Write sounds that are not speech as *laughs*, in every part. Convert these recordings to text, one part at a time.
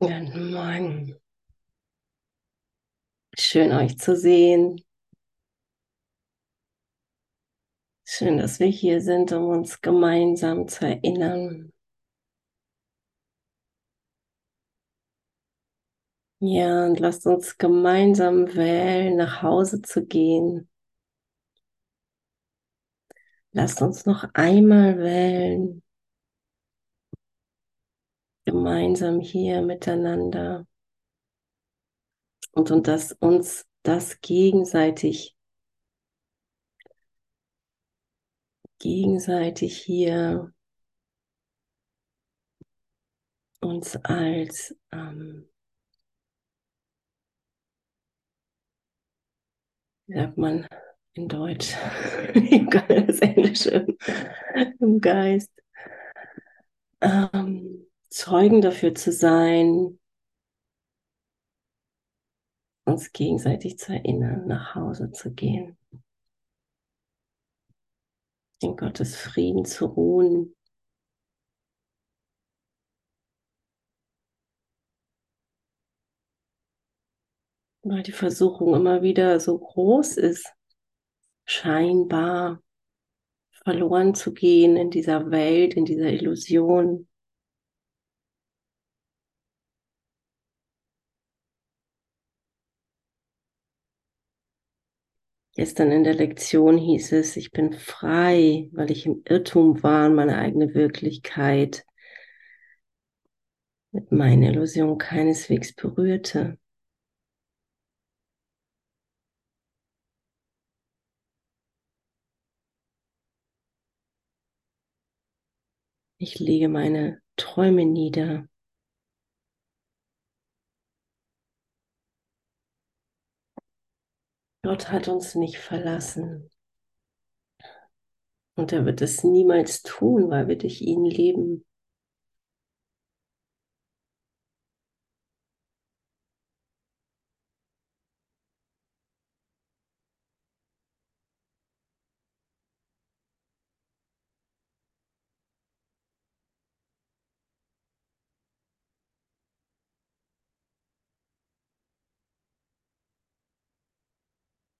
Guten Morgen. Schön euch zu sehen. Schön, dass wir hier sind, um uns gemeinsam zu erinnern. Ja, und lasst uns gemeinsam wählen, nach Hause zu gehen. Lasst uns noch einmal wählen, gemeinsam hier miteinander. Und, und dass uns das gegenseitig, gegenseitig hier uns als ähm, wie sagt man in Deutsch, *laughs* das Englische im Geist, ähm, Zeugen dafür zu sein, uns gegenseitig zu erinnern, nach Hause zu gehen, in Gottes Frieden zu ruhen. Weil die Versuchung immer wieder so groß ist, scheinbar verloren zu gehen in dieser Welt, in dieser Illusion. Gestern in der Lektion hieß es, ich bin frei, weil ich im Irrtum war, meine eigene Wirklichkeit mit meiner Illusion keineswegs berührte. Ich lege meine Träume nieder. Gott hat uns nicht verlassen. Und er wird es niemals tun, weil wir durch ihn leben.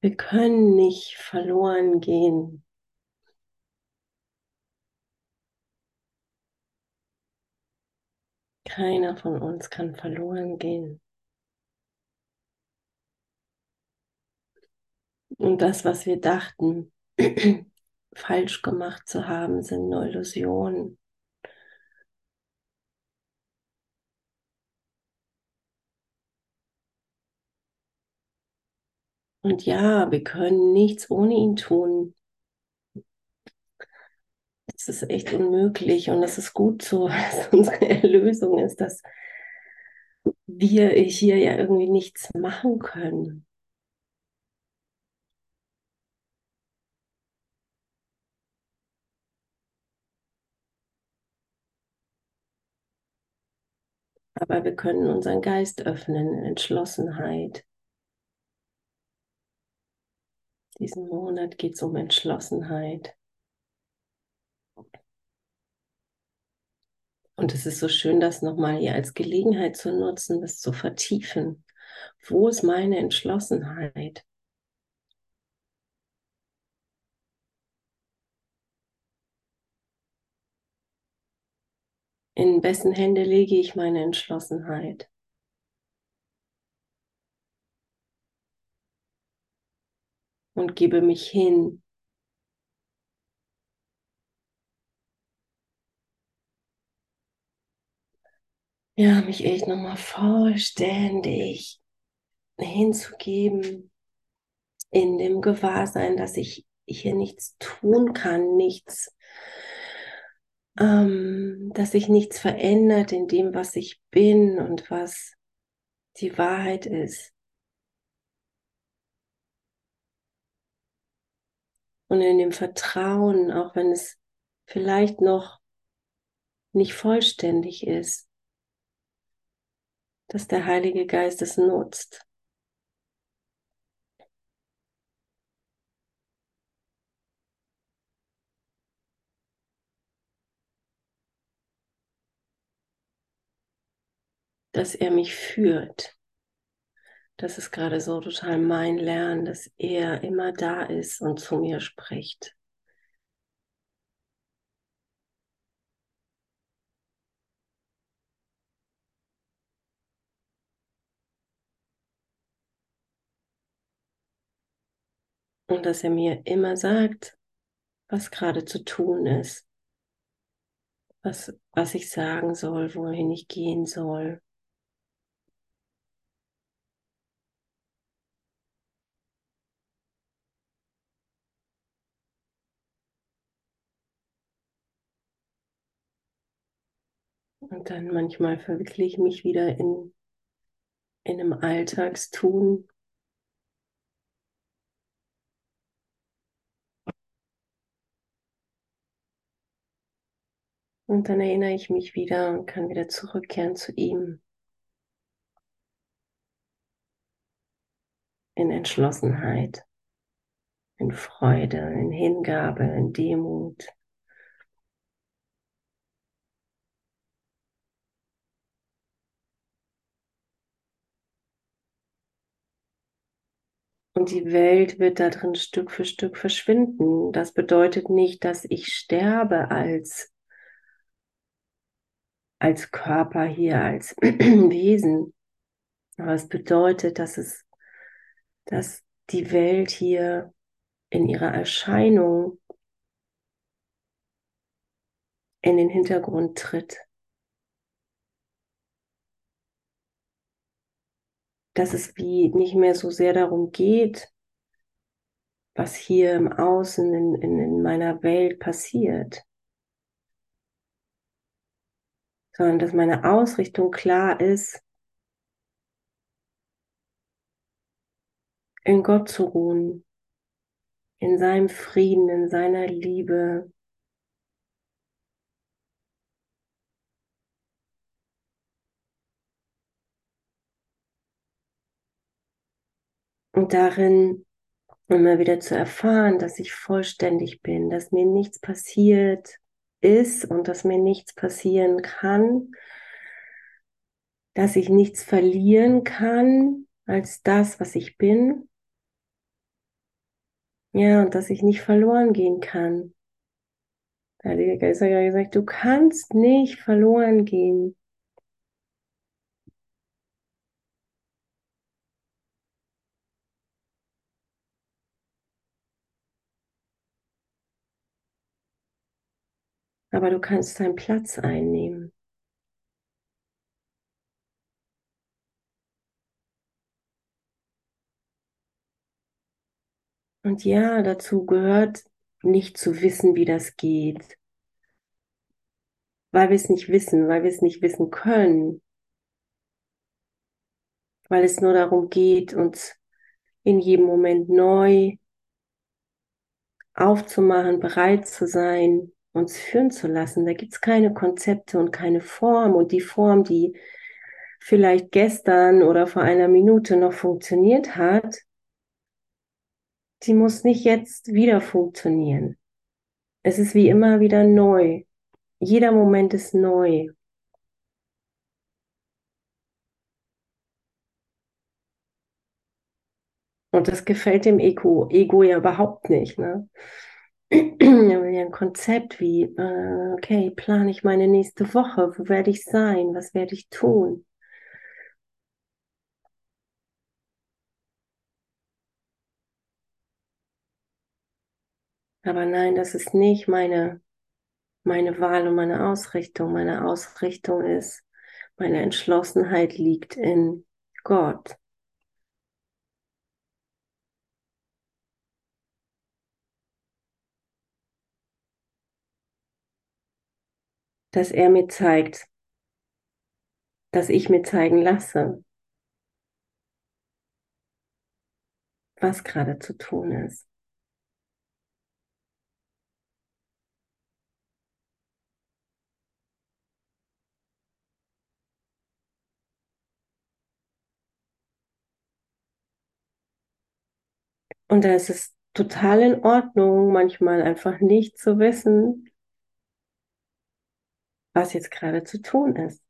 Wir können nicht verloren gehen. Keiner von uns kann verloren gehen. Und das, was wir dachten, *clears throat* falsch gemacht zu haben, sind nur Illusionen. Und ja, wir können nichts ohne ihn tun. Das ist echt unmöglich und das ist gut so, *laughs* dass unsere Erlösung ist, dass wir hier ja irgendwie nichts machen können. Aber wir können unseren Geist öffnen in Entschlossenheit. Diesen Monat geht es um Entschlossenheit. Und es ist so schön, das nochmal hier als Gelegenheit zu nutzen, das zu vertiefen. Wo ist meine Entschlossenheit? In wessen Hände lege ich meine Entschlossenheit? Und gebe mich hin ja, mich echt nochmal vollständig hinzugeben in dem Gewahrsein, dass ich hier nichts tun kann, nichts, ähm, dass sich nichts verändert in dem, was ich bin und was die Wahrheit ist. Und in dem Vertrauen, auch wenn es vielleicht noch nicht vollständig ist, dass der Heilige Geist es nutzt. dass er mich führt. Das ist gerade so total mein Lernen, dass er immer da ist und zu mir spricht. Und dass er mir immer sagt, was gerade zu tun ist, was, was ich sagen soll, wohin ich gehen soll. Und dann manchmal verwickle ich mich wieder in, in einem Alltagstun. Und dann erinnere ich mich wieder und kann wieder zurückkehren zu ihm. In Entschlossenheit, in Freude, in Hingabe, in Demut. Und die Welt wird da drin Stück für Stück verschwinden. Das bedeutet nicht, dass ich sterbe als, als Körper hier, als *clears throat* Wesen. Aber es bedeutet, dass es, dass die Welt hier in ihrer Erscheinung in den Hintergrund tritt. Dass es wie nicht mehr so sehr darum geht, was hier im Außen in, in, in meiner Welt passiert, sondern dass meine Ausrichtung klar ist, in Gott zu ruhen, in seinem Frieden, in seiner Liebe, Und darin immer wieder zu erfahren, dass ich vollständig bin, dass mir nichts passiert ist und dass mir nichts passieren kann, dass ich nichts verlieren kann als das, was ich bin. Ja, und dass ich nicht verloren gehen kann. Der Heilige Geist hat ja gesagt, du kannst nicht verloren gehen. Aber du kannst deinen Platz einnehmen. Und ja, dazu gehört nicht zu wissen, wie das geht, weil wir es nicht wissen, weil wir es nicht wissen können, weil es nur darum geht, uns in jedem Moment neu aufzumachen, bereit zu sein, uns führen zu lassen. Da gibt es keine Konzepte und keine Form. Und die Form, die vielleicht gestern oder vor einer Minute noch funktioniert hat, die muss nicht jetzt wieder funktionieren. Es ist wie immer wieder neu. Jeder Moment ist neu. Und das gefällt dem Ego, Ego ja überhaupt nicht. Ne? Ein Konzept wie, äh, okay, plane ich meine nächste Woche, wo werde ich sein, was werde ich tun? Aber nein, das ist nicht meine, meine Wahl und meine Ausrichtung. Meine Ausrichtung ist, meine Entschlossenheit liegt in Gott. Dass er mir zeigt, dass ich mir zeigen lasse, was gerade zu tun ist. Und da ist es total in Ordnung, manchmal einfach nicht zu wissen, was jetzt gerade zu tun ist.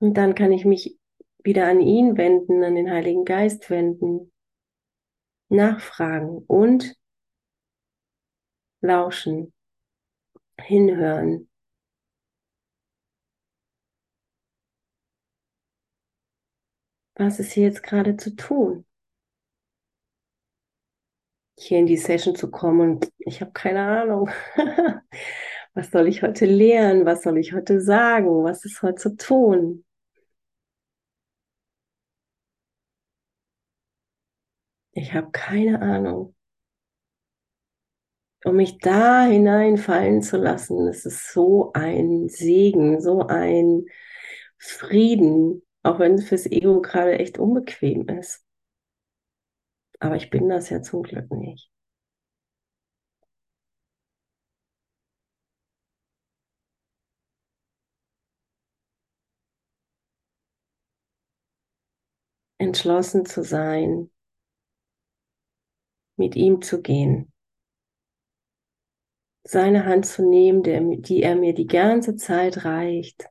Und dann kann ich mich wieder an ihn wenden, an den Heiligen Geist wenden, nachfragen und lauschen, hinhören. Was ist hier jetzt gerade zu tun? Hier in die Session zu kommen und ich habe keine Ahnung. *laughs* Was soll ich heute lehren? Was soll ich heute sagen? Was ist heute zu tun? Ich habe keine Ahnung. Um mich da hineinfallen zu lassen, ist so ein Segen, so ein Frieden, auch wenn es fürs Ego gerade echt unbequem ist. Aber ich bin das ja zum Glück nicht. Entschlossen zu sein, mit ihm zu gehen, seine Hand zu nehmen, die er mir die ganze Zeit reicht.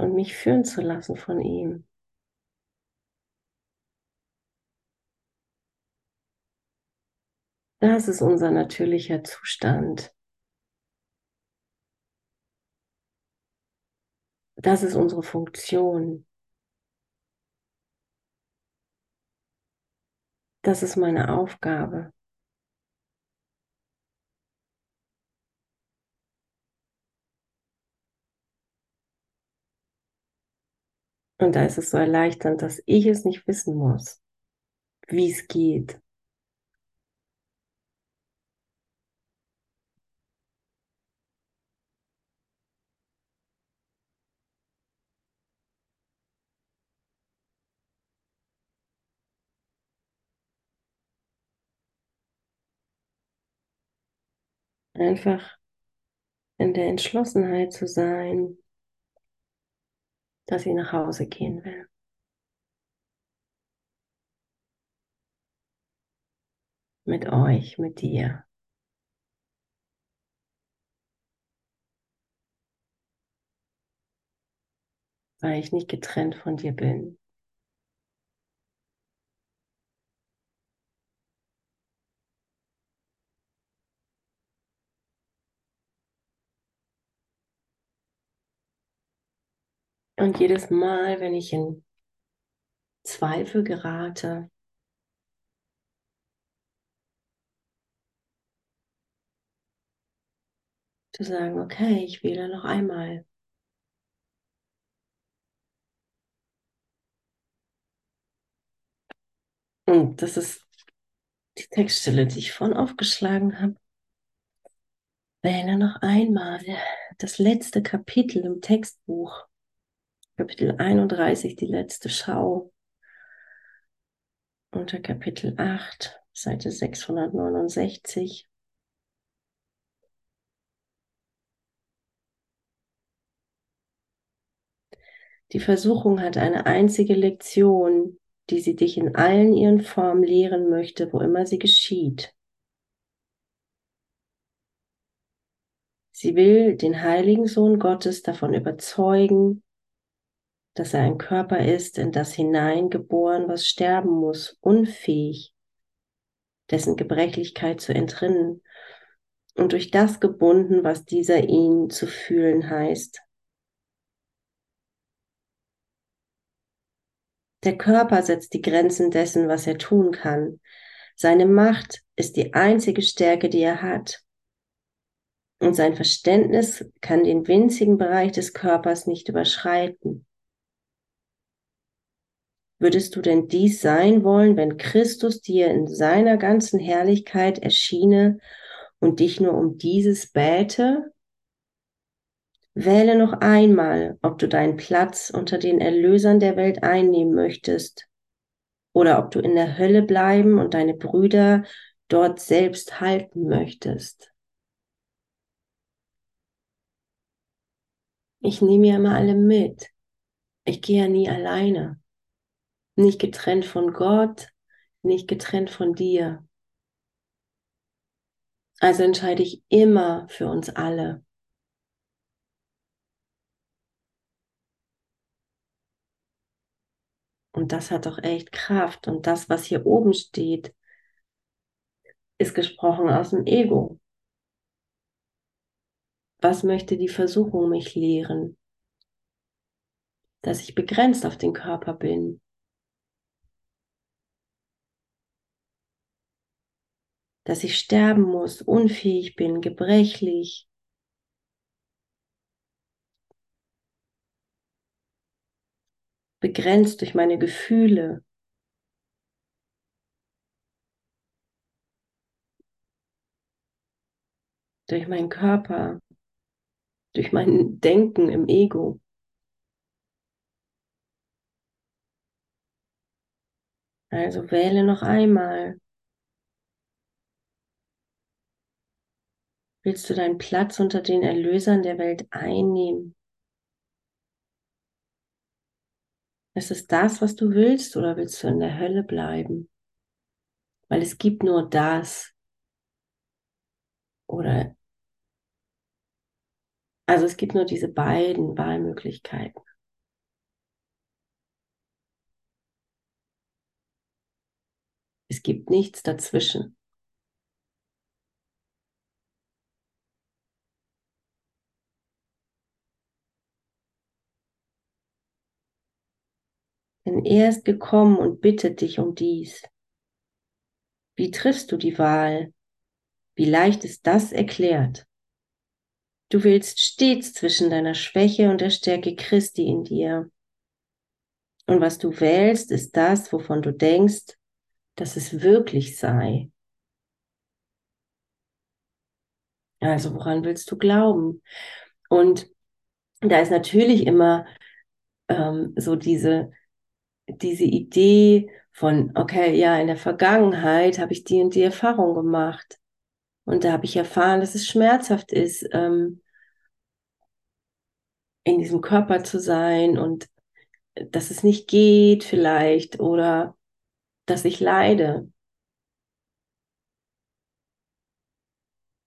Und mich führen zu lassen von ihm. Das ist unser natürlicher Zustand. Das ist unsere Funktion. Das ist meine Aufgabe. Und da ist es so erleichternd, dass ich es nicht wissen muss, wie es geht. Einfach in der Entschlossenheit zu sein, dass ich nach Hause gehen will. Mit euch, mit dir. Weil ich nicht getrennt von dir bin. Und jedes Mal, wenn ich in Zweifel gerate, zu sagen, okay, ich wähle noch einmal. Und das ist die Textstelle, die ich vorhin aufgeschlagen habe. Wähle noch einmal das letzte Kapitel im Textbuch. Kapitel 31, die letzte Schau. Unter Kapitel 8, Seite 669. Die Versuchung hat eine einzige Lektion, die sie dich in allen ihren Formen lehren möchte, wo immer sie geschieht. Sie will den heiligen Sohn Gottes davon überzeugen, dass er ein Körper ist, in das hineingeboren, was sterben muss, unfähig, dessen Gebrechlichkeit zu entrinnen und durch das gebunden, was dieser ihn zu fühlen heißt. Der Körper setzt die Grenzen dessen, was er tun kann. Seine Macht ist die einzige Stärke, die er hat. Und sein Verständnis kann den winzigen Bereich des Körpers nicht überschreiten. Würdest du denn dies sein wollen, wenn Christus dir in seiner ganzen Herrlichkeit erschiene und dich nur um dieses bäte? Wähle noch einmal, ob du deinen Platz unter den Erlösern der Welt einnehmen möchtest oder ob du in der Hölle bleiben und deine Brüder dort selbst halten möchtest. Ich nehme ja immer alle mit. Ich gehe ja nie alleine nicht getrennt von Gott, nicht getrennt von dir. Also entscheide ich immer für uns alle. Und das hat doch echt Kraft. Und das, was hier oben steht, ist gesprochen aus dem Ego. Was möchte die Versuchung mich lehren? Dass ich begrenzt auf den Körper bin. Dass ich sterben muss, unfähig bin, gebrechlich. Begrenzt durch meine Gefühle. Durch meinen Körper durch mein Denken im Ego. Also wähle noch einmal. Willst du deinen Platz unter den Erlösern der Welt einnehmen? Ist es das, was du willst, oder willst du in der Hölle bleiben? Weil es gibt nur das. Oder also es gibt nur diese beiden Wahlmöglichkeiten. Es gibt nichts dazwischen. Denn er ist gekommen und bittet dich um dies. Wie triffst du die Wahl? Wie leicht ist das erklärt? Du willst stets zwischen deiner Schwäche und der Stärke Christi in dir. Und was du wählst, ist das, wovon du denkst, dass es wirklich sei. Also woran willst du glauben? Und da ist natürlich immer ähm, so diese, diese Idee von, okay, ja, in der Vergangenheit habe ich die und die Erfahrung gemacht. Und da habe ich erfahren, dass es schmerzhaft ist, ähm, in diesem Körper zu sein und dass es nicht geht vielleicht oder dass ich leide.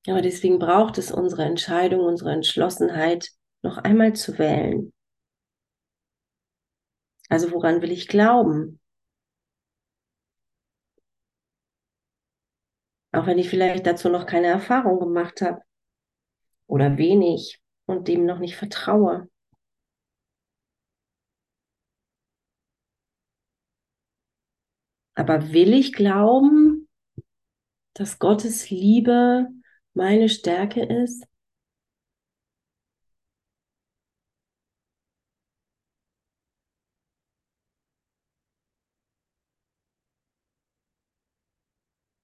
Aber deswegen braucht es unsere Entscheidung, unsere Entschlossenheit, noch einmal zu wählen. Also woran will ich glauben? Auch wenn ich vielleicht dazu noch keine Erfahrung gemacht habe oder wenig und dem noch nicht vertraue. Aber will ich glauben, dass Gottes Liebe meine Stärke ist?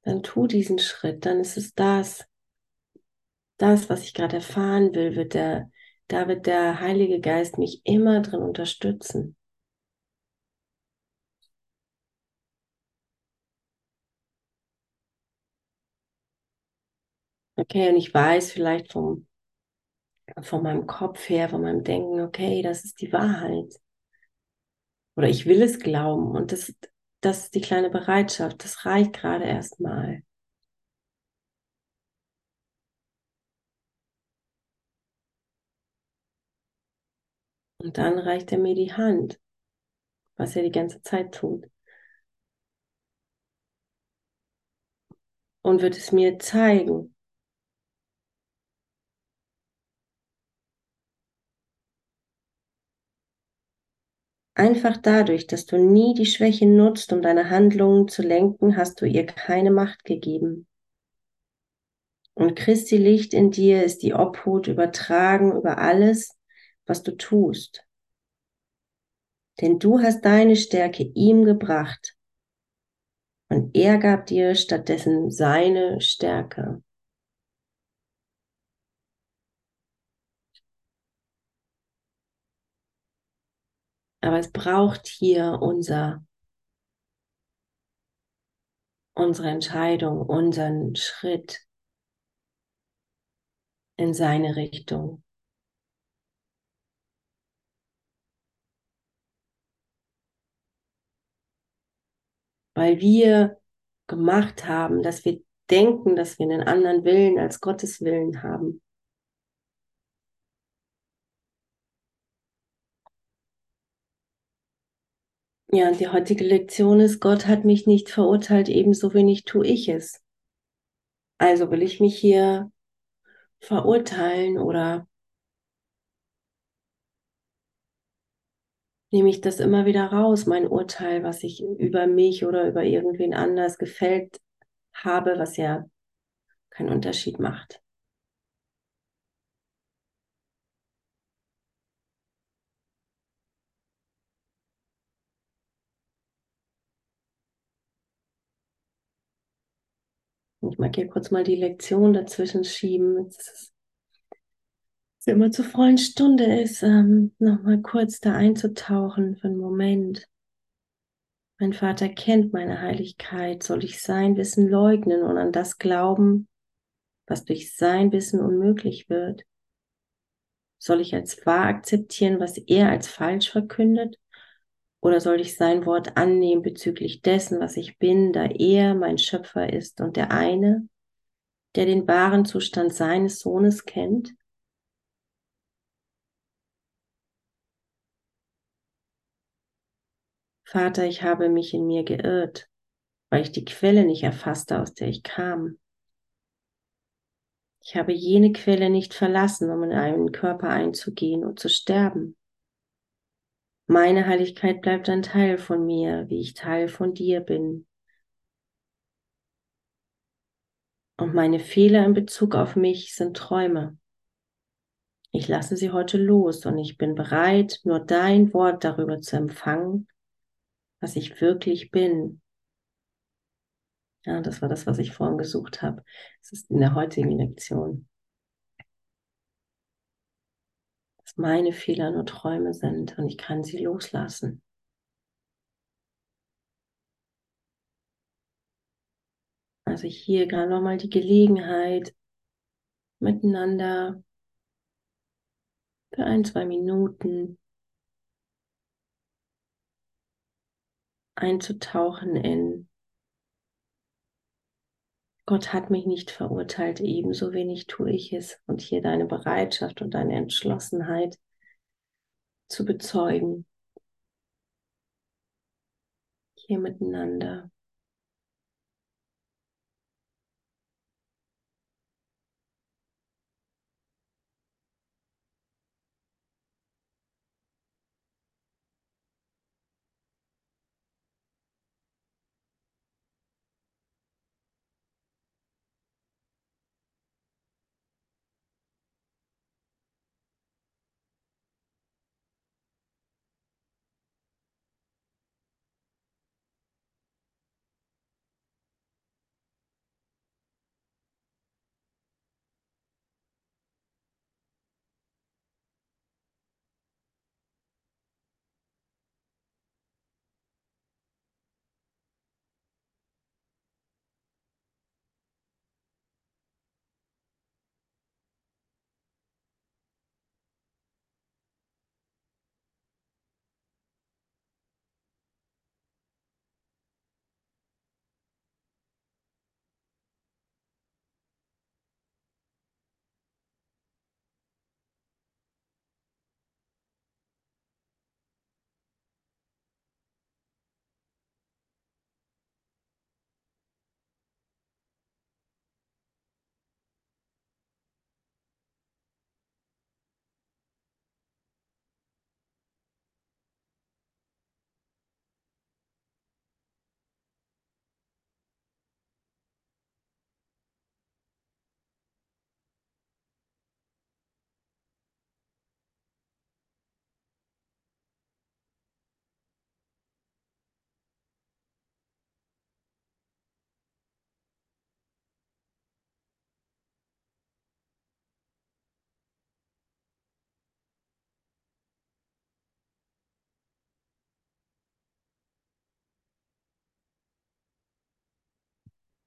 Dann tu diesen Schritt, dann ist es das. Das, was ich gerade erfahren will, wird der, da wird der Heilige Geist mich immer drin unterstützen. Okay, und ich weiß vielleicht vom, von meinem Kopf her, von meinem Denken, okay, das ist die Wahrheit. Oder ich will es glauben und das, das ist die kleine Bereitschaft. Das reicht gerade erstmal. Und dann reicht er mir die Hand, was er die ganze Zeit tut. Und wird es mir zeigen. Einfach dadurch, dass du nie die Schwäche nutzt, um deine Handlungen zu lenken, hast du ihr keine Macht gegeben. Und Christi Licht in dir ist die Obhut übertragen über alles, was du tust. Denn du hast deine Stärke ihm gebracht und er gab dir stattdessen seine Stärke. Aber es braucht hier unser, unsere Entscheidung, unseren Schritt in seine Richtung. weil wir gemacht haben, dass wir denken, dass wir einen anderen Willen als Gottes Willen haben. Ja, die heutige Lektion ist, Gott hat mich nicht verurteilt, ebenso wenig tue ich es. Also will ich mich hier verurteilen oder nehme ich das immer wieder raus, mein Urteil, was ich über mich oder über irgendwen anders gefällt habe, was ja keinen Unterschied macht. Ich mag hier kurz mal die Lektion dazwischen schieben. Es ist immer zur vollen Stunde ist, ähm, nochmal kurz da einzutauchen für einen Moment. Mein Vater kennt meine Heiligkeit. Soll ich sein Wissen leugnen und an das glauben, was durch sein Wissen unmöglich wird? Soll ich als wahr akzeptieren, was er als falsch verkündet? Oder soll ich sein Wort annehmen bezüglich dessen, was ich bin, da er mein Schöpfer ist und der eine, der den wahren Zustand seines Sohnes kennt? Vater, ich habe mich in mir geirrt, weil ich die Quelle nicht erfasste, aus der ich kam. Ich habe jene Quelle nicht verlassen, um in einen Körper einzugehen und zu sterben. Meine Heiligkeit bleibt ein Teil von mir, wie ich Teil von dir bin. Und meine Fehler in Bezug auf mich sind Träume. Ich lasse sie heute los und ich bin bereit, nur dein Wort darüber zu empfangen, was ich wirklich bin. Ja, das war das, was ich vorhin gesucht habe. Es ist in der heutigen Lektion. Dass meine Fehler nur Träume sind und ich kann sie loslassen. Also hier gerade nochmal die Gelegenheit, miteinander für ein, zwei Minuten einzutauchen in Gott hat mich nicht verurteilt, ebenso wenig tue ich es. Und hier deine Bereitschaft und deine Entschlossenheit zu bezeugen. Hier miteinander.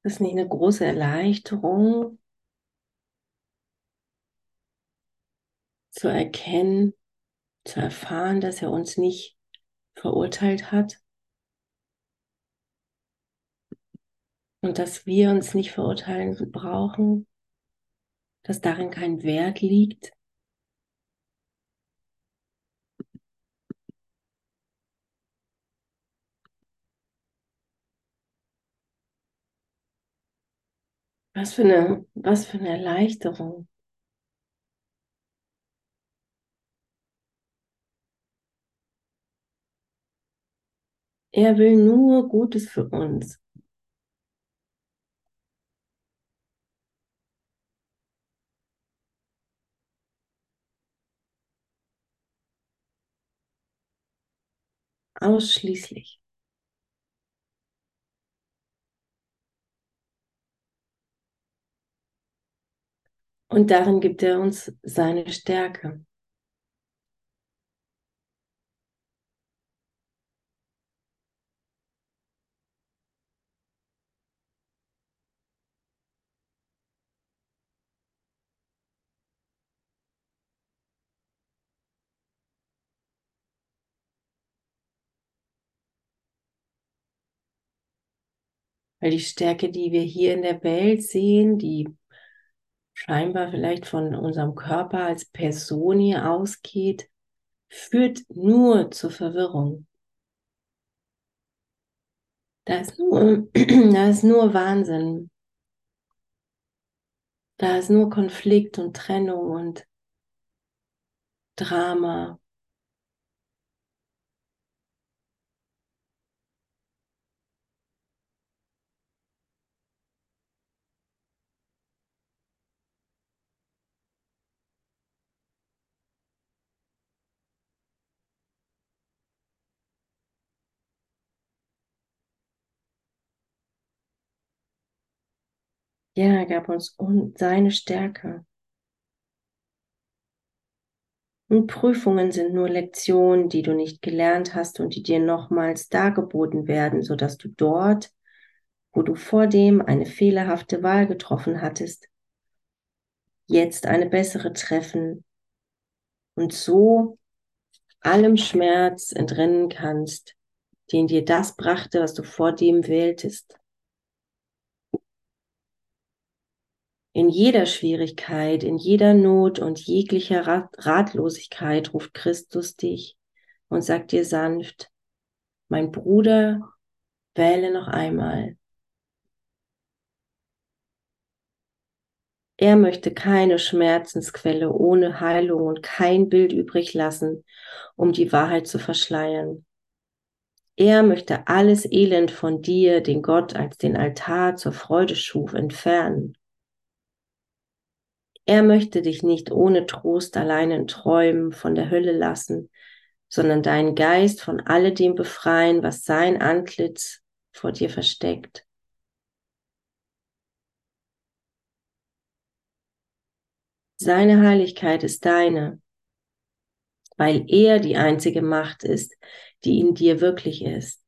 Das ist nicht eine große Erleichterung zu erkennen, zu erfahren, dass er uns nicht verurteilt hat. Und dass wir uns nicht verurteilen brauchen, dass darin kein Wert liegt. Was für eine, was für eine Erleichterung. Er will nur Gutes für uns. Ausschließlich. Und darin gibt er uns seine Stärke. Weil die Stärke, die wir hier in der Welt sehen, die scheinbar vielleicht von unserem Körper als Person hier ausgeht, führt nur zur Verwirrung. Da ist nur, *clears throat* da ist nur Wahnsinn. Da ist nur Konflikt und Trennung und Drama. Ja, er gab uns seine Stärke. Und Prüfungen sind nur Lektionen, die du nicht gelernt hast und die dir nochmals dargeboten werden, sodass du dort, wo du vor dem eine fehlerhafte Wahl getroffen hattest, jetzt eine bessere treffen und so allem Schmerz entrinnen kannst, den dir das brachte, was du vor dem wähltest. In jeder Schwierigkeit, in jeder Not und jeglicher Ratlosigkeit ruft Christus dich und sagt dir sanft, mein Bruder, wähle noch einmal. Er möchte keine Schmerzensquelle ohne Heilung und kein Bild übrig lassen, um die Wahrheit zu verschleiern. Er möchte alles Elend von dir, den Gott als den Altar zur Freude schuf, entfernen. Er möchte dich nicht ohne Trost allein in Träumen von der Hölle lassen, sondern deinen Geist von alledem befreien, was sein Antlitz vor dir versteckt. Seine Heiligkeit ist deine, weil er die einzige Macht ist, die in dir wirklich ist.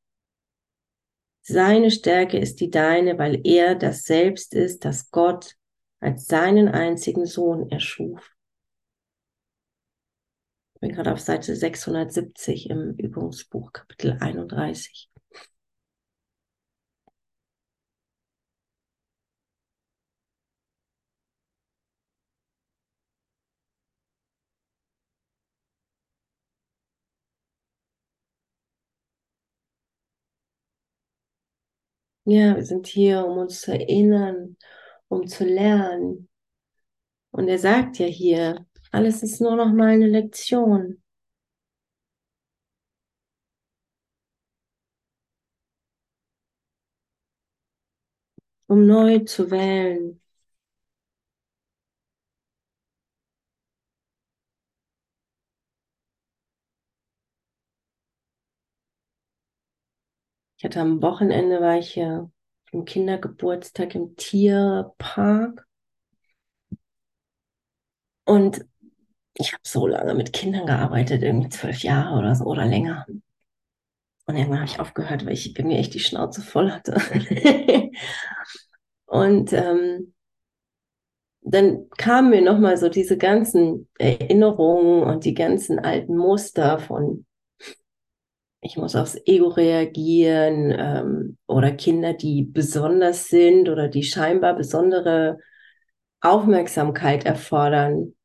Seine Stärke ist die deine, weil er das Selbst ist, das Gott als seinen einzigen Sohn erschuf. Ich bin gerade auf Seite 670 im Übungsbuch, Kapitel 31. Ja, wir sind hier, um uns zu erinnern, um zu lernen. Und er sagt ja hier, alles ist nur noch mal eine Lektion. Um neu zu wählen. Ich hatte am Wochenende war ich ja im Kindergeburtstag im Tierpark. Und ich habe so lange mit Kindern gearbeitet, irgendwie zwölf Jahre oder so oder länger. Und irgendwann habe ich aufgehört, weil ich mir echt die Schnauze voll hatte. *laughs* und ähm, dann kamen mir nochmal so diese ganzen Erinnerungen und die ganzen alten Muster von ich muss aufs Ego reagieren ähm, oder Kinder, die besonders sind oder die scheinbar besondere Aufmerksamkeit erfordern,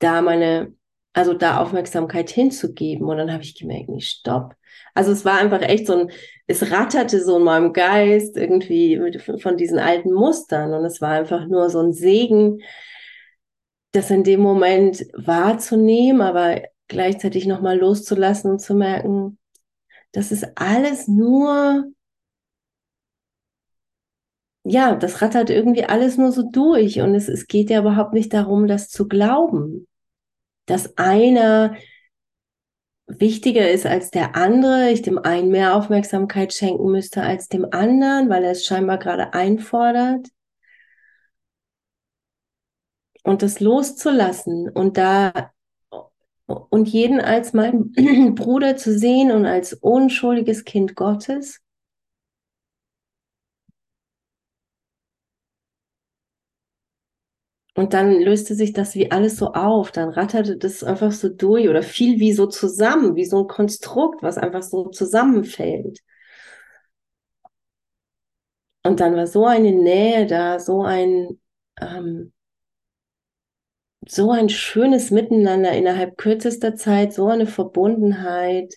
da meine, also da Aufmerksamkeit hinzugeben. Und dann habe ich gemerkt, nee, stopp. Also es war einfach echt so ein, es ratterte so in meinem Geist irgendwie mit, von diesen alten Mustern und es war einfach nur so ein Segen, das in dem Moment wahrzunehmen, aber gleichzeitig nochmal loszulassen und zu merken, das ist alles nur, ja, das rattert irgendwie alles nur so durch und es, es geht ja überhaupt nicht darum, das zu glauben, dass einer wichtiger ist als der andere, ich dem einen mehr Aufmerksamkeit schenken müsste als dem anderen, weil er es scheinbar gerade einfordert. Und das loszulassen und da und jeden als mein *clears throat* Bruder zu sehen und als unschuldiges Kind Gottes. Und dann löste sich das wie alles so auf, dann ratterte das einfach so durch oder fiel wie so zusammen, wie so ein Konstrukt, was einfach so zusammenfällt. Und dann war so eine Nähe da, so ein, ähm, so ein schönes Miteinander innerhalb kürzester Zeit, so eine Verbundenheit,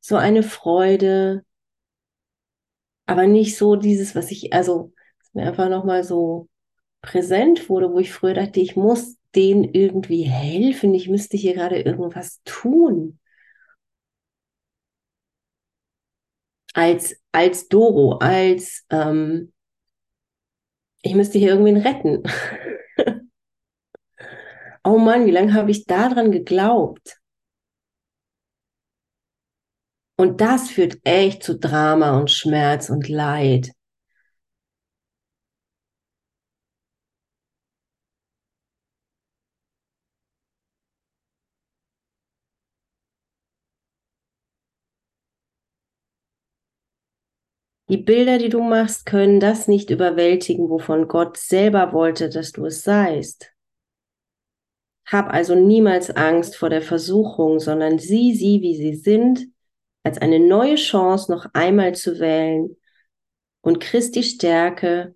so eine Freude, aber nicht so dieses, was ich, also mir einfach nochmal so präsent wurde, wo ich früher dachte, ich muss denen irgendwie helfen, ich müsste hier gerade irgendwas tun. Als, als Doro, als ähm, ich müsste hier irgendwen retten. *laughs* oh Mann, wie lange habe ich daran geglaubt? Und das führt echt zu Drama und Schmerz und Leid. Die Bilder, die du machst, können das nicht überwältigen, wovon Gott selber wollte, dass du es seist. Hab also niemals Angst vor der Versuchung, sondern sieh sie, wie sie sind, als eine neue Chance noch einmal zu wählen und Christi Stärke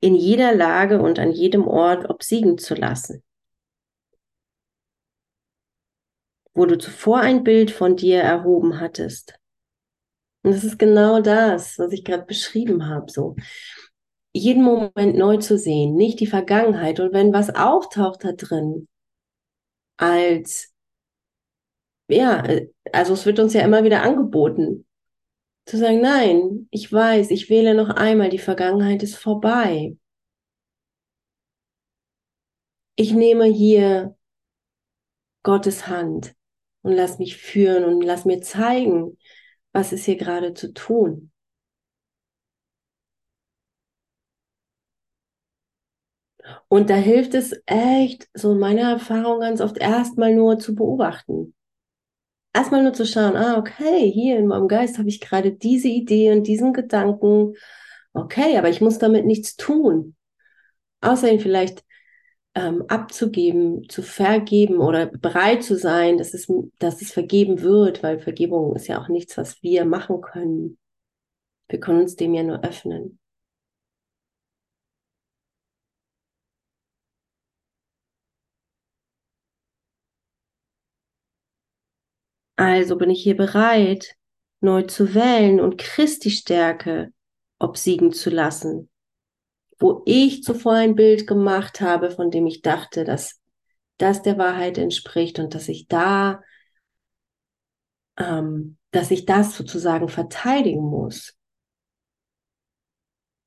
in jeder Lage und an jedem Ort obsiegen zu lassen. wo du zuvor ein Bild von dir erhoben hattest. Und das ist genau das, was ich gerade beschrieben habe, so jeden Moment neu zu sehen, nicht die Vergangenheit. Und wenn was auftaucht da drin, als, ja, also es wird uns ja immer wieder angeboten, zu sagen, nein, ich weiß, ich wähle noch einmal, die Vergangenheit ist vorbei. Ich nehme hier Gottes Hand und lass mich führen und lass mir zeigen, was ist hier gerade zu tun. Und da hilft es echt, so meine Erfahrung ganz oft erstmal nur zu beobachten. Erstmal nur zu schauen, ah, okay, hier in meinem Geist habe ich gerade diese Idee und diesen Gedanken. Okay, aber ich muss damit nichts tun. Außer ihn vielleicht ähm, abzugeben, zu vergeben oder bereit zu sein, dass es, dass es vergeben wird, weil Vergebung ist ja auch nichts, was wir machen können. Wir können uns dem ja nur öffnen. Also bin ich hier bereit, neu zu wählen und Christi Stärke obsiegen zu lassen wo ich zuvor ein Bild gemacht habe, von dem ich dachte, dass das der Wahrheit entspricht und dass ich da, ähm, dass ich das sozusagen verteidigen muss.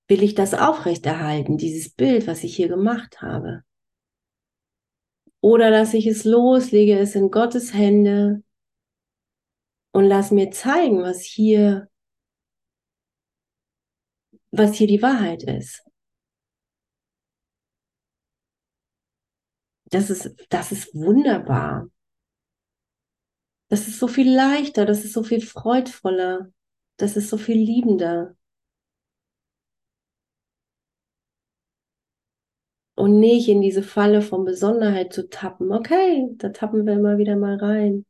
Will ich das aufrechterhalten, dieses Bild, was ich hier gemacht habe? Oder dass ich es loslege, es in Gottes Hände und lass mir zeigen, was hier, was hier die Wahrheit ist. das ist, das ist wunderbar. Das ist so viel leichter, das ist so viel freudvoller, das ist so viel liebender. Und nicht in diese Falle von Besonderheit zu tappen. Okay, da tappen wir immer wieder mal rein.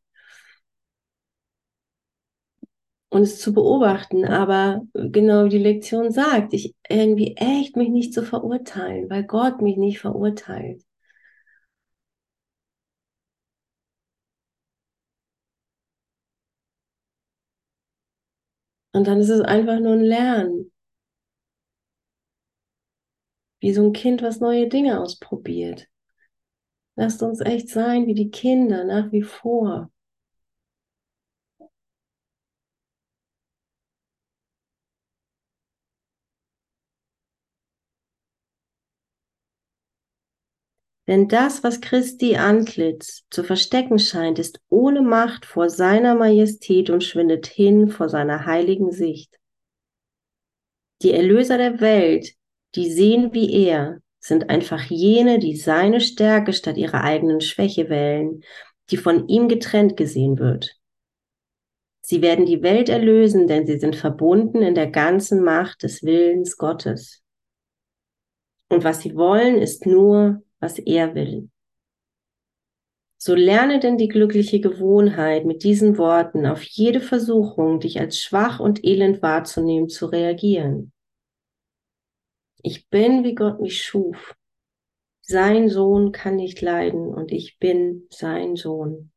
Und es zu beobachten, aber genau wie die Lektion sagt, ich irgendwie echt mich nicht zu verurteilen, weil Gott mich nicht verurteilt. Und dann ist es einfach nur ein Lernen. Wie so ein Kind, was neue Dinge ausprobiert. Lasst uns echt sein wie die Kinder nach wie vor. Denn das, was Christi Antlitz zu verstecken scheint, ist ohne Macht vor seiner Majestät und schwindet hin vor seiner heiligen Sicht. Die Erlöser der Welt, die sehen wie er, sind einfach jene, die seine Stärke statt ihrer eigenen Schwäche wählen, die von ihm getrennt gesehen wird. Sie werden die Welt erlösen, denn sie sind verbunden in der ganzen Macht des Willens Gottes. Und was sie wollen, ist nur was er will. So lerne denn die glückliche Gewohnheit, mit diesen Worten auf jede Versuchung, dich als schwach und elend wahrzunehmen, zu reagieren. Ich bin, wie Gott mich schuf. Sein Sohn kann nicht leiden und ich bin sein Sohn.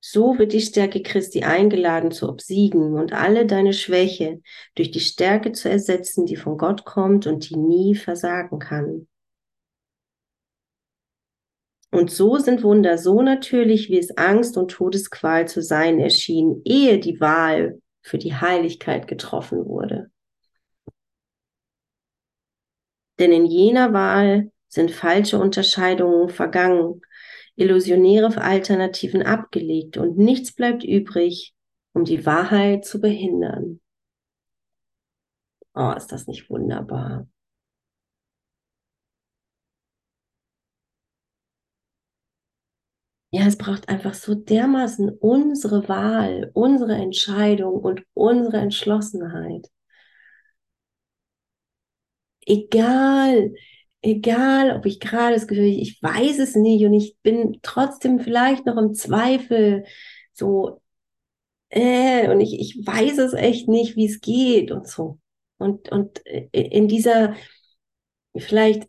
So wird die Stärke Christi eingeladen zu obsiegen und alle deine Schwäche durch die Stärke zu ersetzen, die von Gott kommt und die nie versagen kann. Und so sind Wunder so natürlich, wie es Angst und Todesqual zu sein erschien, ehe die Wahl für die Heiligkeit getroffen wurde. Denn in jener Wahl sind falsche Unterscheidungen vergangen, illusionäre Alternativen abgelegt und nichts bleibt übrig, um die Wahrheit zu behindern. Oh, ist das nicht wunderbar? Ja, es braucht einfach so dermaßen unsere Wahl, unsere Entscheidung und unsere Entschlossenheit. Egal, egal, ob ich gerade das Gefühl, ich weiß es nicht und ich bin trotzdem vielleicht noch im Zweifel, so, äh, und ich, ich weiß es echt nicht, wie es geht und so. Und, und äh, in dieser, vielleicht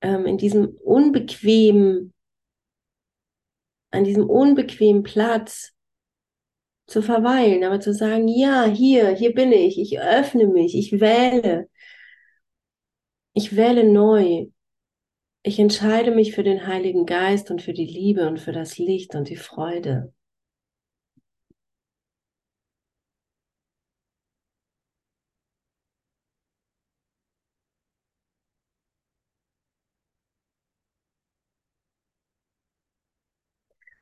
ähm, in diesem unbequemen an diesem unbequemen Platz zu verweilen, aber zu sagen, ja, hier, hier bin ich, ich öffne mich, ich wähle, ich wähle neu. Ich entscheide mich für den Heiligen Geist und für die Liebe und für das Licht und die Freude.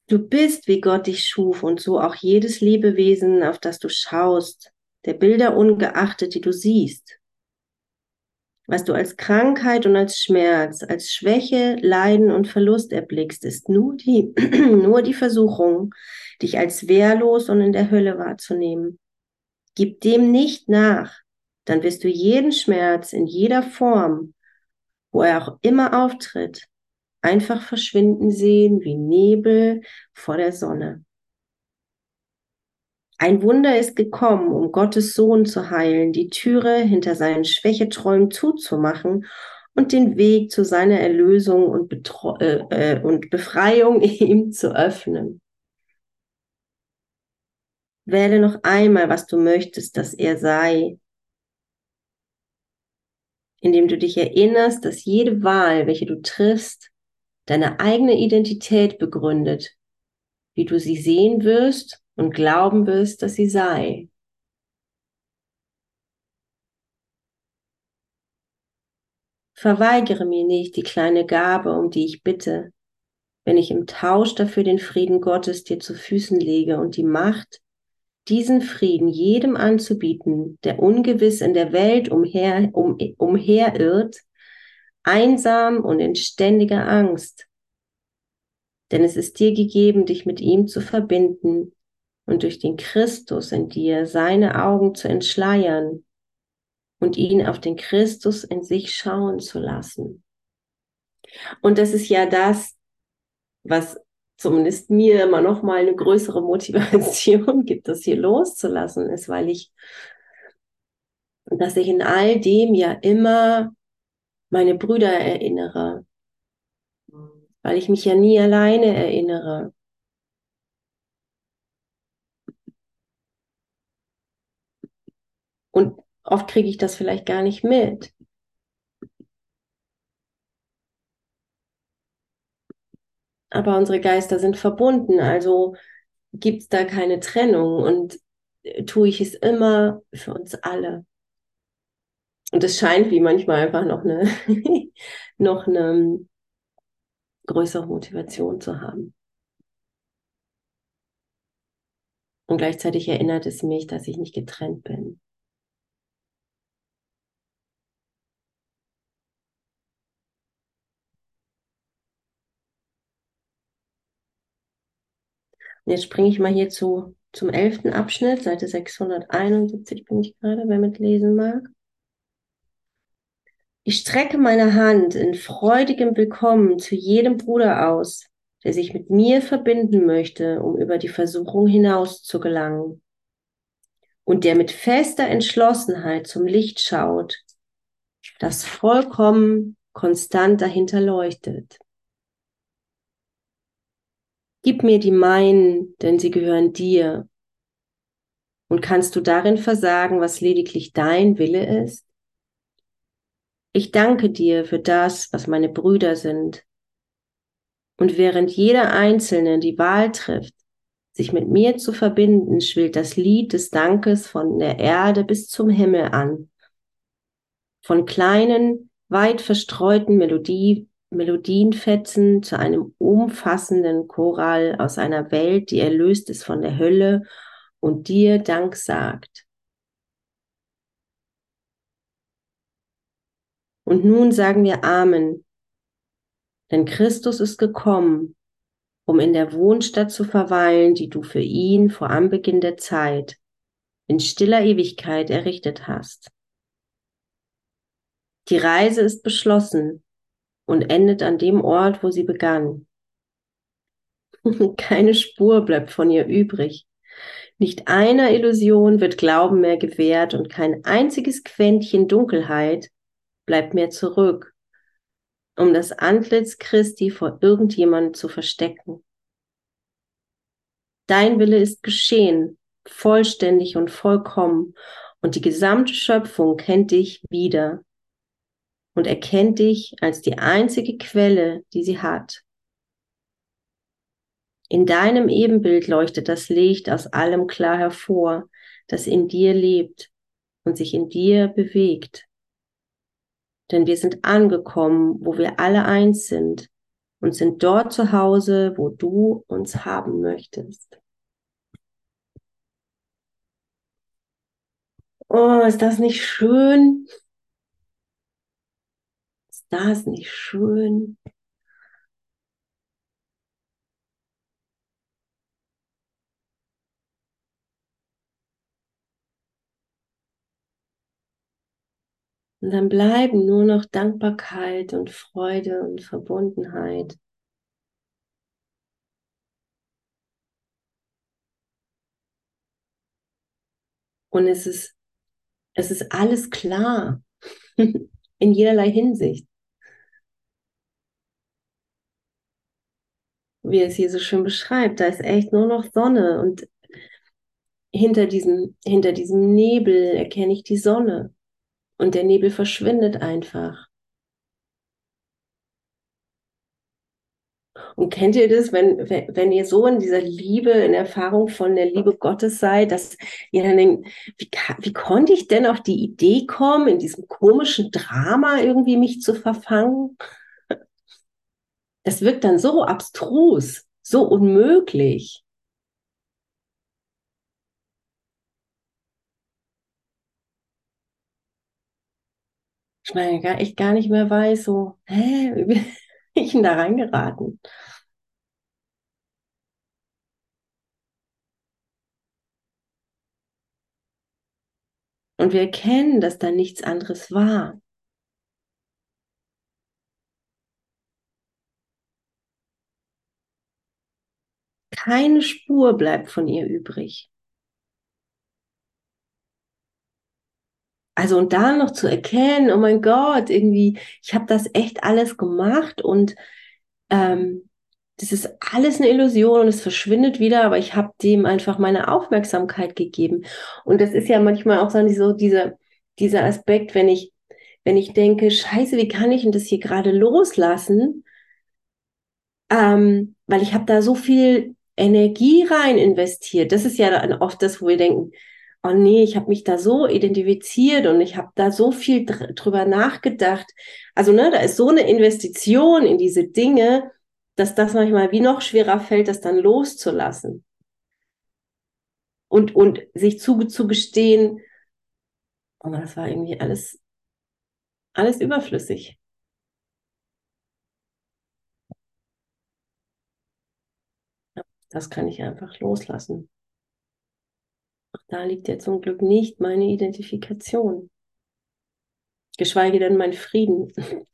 Du bist, wie Gott dich schuf und so auch jedes Lebewesen, auf das du schaust, der Bilder ungeachtet, die du siehst. Was du als Krankheit und als Schmerz, als Schwäche, Leiden und Verlust erblickst, ist nur die, *clears throat* nur die Versuchung, dich als wehrlos und in der Hölle wahrzunehmen. Gib dem nicht nach, dann wirst du jeden Schmerz in jeder Form, wo er auch immer auftritt, einfach verschwinden sehen wie Nebel vor der Sonne. Ein Wunder ist gekommen, um Gottes Sohn zu heilen, die Türe hinter seinen Schwächeträumen zuzumachen und den Weg zu seiner Erlösung und, Betro äh, äh, und Befreiung *laughs* ihm zu öffnen. Wähle noch einmal, was du möchtest, dass er sei, indem du dich erinnerst, dass jede Wahl, welche du triffst, deine eigene Identität begründet, wie du sie sehen wirst und glauben wirst, dass sie sei. Verweigere mir nicht die kleine Gabe, um die ich bitte, wenn ich im Tausch dafür den Frieden Gottes dir zu Füßen lege und die Macht, diesen Frieden jedem anzubieten, der ungewiss in der Welt umher, um, umherirrt einsam und in ständiger Angst. Denn es ist dir gegeben, dich mit ihm zu verbinden und durch den Christus in dir seine Augen zu entschleiern, und ihn auf den Christus in sich schauen zu lassen. Und das ist ja das, was zumindest mir immer noch mal eine größere Motivation *laughs* gibt, das hier loszulassen, ist, weil ich, dass ich in all dem ja immer meine Brüder erinnere, weil ich mich ja nie alleine erinnere. Und oft kriege ich das vielleicht gar nicht mit. Aber unsere Geister sind verbunden, also gibt es da keine Trennung und äh, tue ich es immer für uns alle. Und es scheint wie manchmal einfach noch eine, *laughs* noch eine größere Motivation zu haben. Und gleichzeitig erinnert es mich, dass ich nicht getrennt bin. Jetzt springe ich mal hier zu, zum elften Abschnitt, Seite 671 bin ich gerade, wer mitlesen mag. Ich strecke meine Hand in freudigem Willkommen zu jedem Bruder aus, der sich mit mir verbinden möchte, um über die Versuchung hinaus zu gelangen. Und der mit fester Entschlossenheit zum Licht schaut, das vollkommen konstant dahinter leuchtet. Gib mir die meinen, denn sie gehören dir. Und kannst du darin versagen, was lediglich dein Wille ist? Ich danke dir für das, was meine Brüder sind. Und während jeder Einzelne die Wahl trifft, sich mit mir zu verbinden, schwillt das Lied des Dankes von der Erde bis zum Himmel an. Von kleinen, weit verstreuten Melodie, Melodienfetzen zu einem umfassenden Choral aus einer Welt, die erlöst ist von der Hölle und dir Dank sagt. Und nun sagen wir Amen, denn Christus ist gekommen, um in der Wohnstadt zu verweilen, die du für ihn vor Anbeginn der Zeit in stiller Ewigkeit errichtet hast. Die Reise ist beschlossen, und endet an dem Ort, wo sie begann. *laughs* Keine Spur bleibt von ihr übrig. Nicht einer Illusion wird Glauben mehr gewährt und kein einziges Quäntchen Dunkelheit bleibt mehr zurück, um das Antlitz Christi vor irgendjemand zu verstecken. Dein Wille ist geschehen, vollständig und vollkommen, und die gesamte Schöpfung kennt dich wieder und erkennt dich als die einzige Quelle, die sie hat. In deinem Ebenbild leuchtet das Licht aus allem klar hervor, das in dir lebt und sich in dir bewegt. Denn wir sind angekommen, wo wir alle eins sind und sind dort zu Hause, wo du uns haben möchtest. Oh, ist das nicht schön? das nicht schön? Und dann bleiben nur noch Dankbarkeit und Freude und Verbundenheit. Und es ist, es ist alles klar *laughs* in jederlei Hinsicht. wie es hier so schön beschreibt. Da ist echt nur noch Sonne und hinter diesem, hinter diesem Nebel erkenne ich die Sonne und der Nebel verschwindet einfach. Und kennt ihr das, wenn, wenn ihr so in dieser Liebe, in Erfahrung von der Liebe Gottes seid, dass ihr dann denkt, wie, wie konnte ich denn auf die Idee kommen, in diesem komischen Drama irgendwie mich zu verfangen? Das wirkt dann so abstrus, so unmöglich. Ich meine, gar, ich gar nicht mehr weiß, so, hä, wie bin *laughs* ich denn da reingeraten? Und wir erkennen, dass da nichts anderes war. Keine Spur bleibt von ihr übrig. Also und da noch zu erkennen, oh mein Gott, irgendwie, ich habe das echt alles gemacht und ähm, das ist alles eine Illusion und es verschwindet wieder, aber ich habe dem einfach meine Aufmerksamkeit gegeben. Und das ist ja manchmal auch so dieser, dieser Aspekt, wenn ich, wenn ich denke, scheiße, wie kann ich denn das hier gerade loslassen? Ähm, weil ich habe da so viel Energie rein investiert. Das ist ja dann oft das, wo wir denken, oh nee, ich habe mich da so identifiziert und ich habe da so viel dr drüber nachgedacht. Also ne, da ist so eine Investition in diese Dinge, dass das manchmal wie noch schwerer fällt, das dann loszulassen. Und, und sich zugestehen, oh, das war irgendwie alles, alles überflüssig. Das kann ich einfach loslassen. Da liegt ja zum Glück nicht meine Identifikation. Geschweige denn mein Frieden *laughs*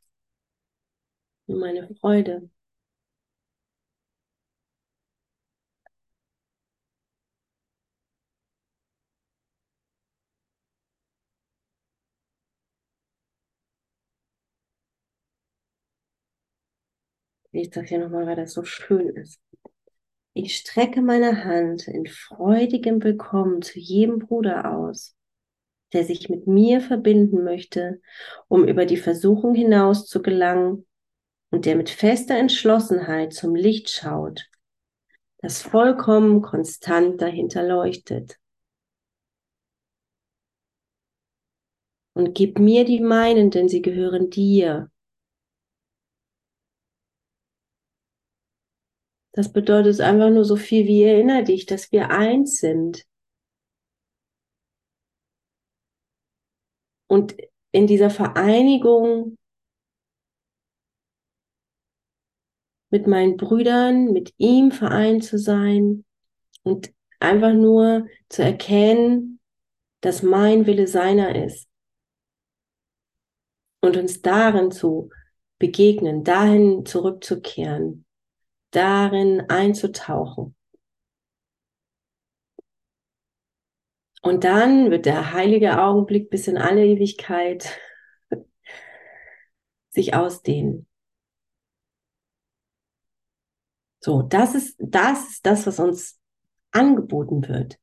und meine Freude. Ich das hier nochmal, weil das so schön ist. Ich strecke meine Hand in freudigem Willkommen zu jedem Bruder aus, der sich mit mir verbinden möchte, um über die Versuchung hinaus zu gelangen und der mit fester Entschlossenheit zum Licht schaut, das vollkommen konstant dahinter leuchtet. Und gib mir die meinen, denn sie gehören dir. Das bedeutet einfach nur so viel wie erinner dich, dass wir eins sind. Und in dieser Vereinigung mit meinen Brüdern, mit ihm vereint zu sein und einfach nur zu erkennen, dass mein Wille seiner ist. Und uns darin zu begegnen, dahin zurückzukehren, darin einzutauchen. Und dann wird der heilige Augenblick bis in alle Ewigkeit *laughs* sich ausdehnen. So, das ist, das ist das, was uns angeboten wird.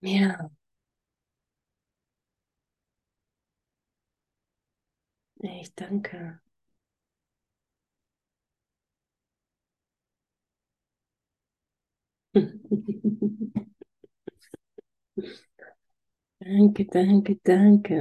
Ja. Ich *laughs* danke. danke, danke, danke.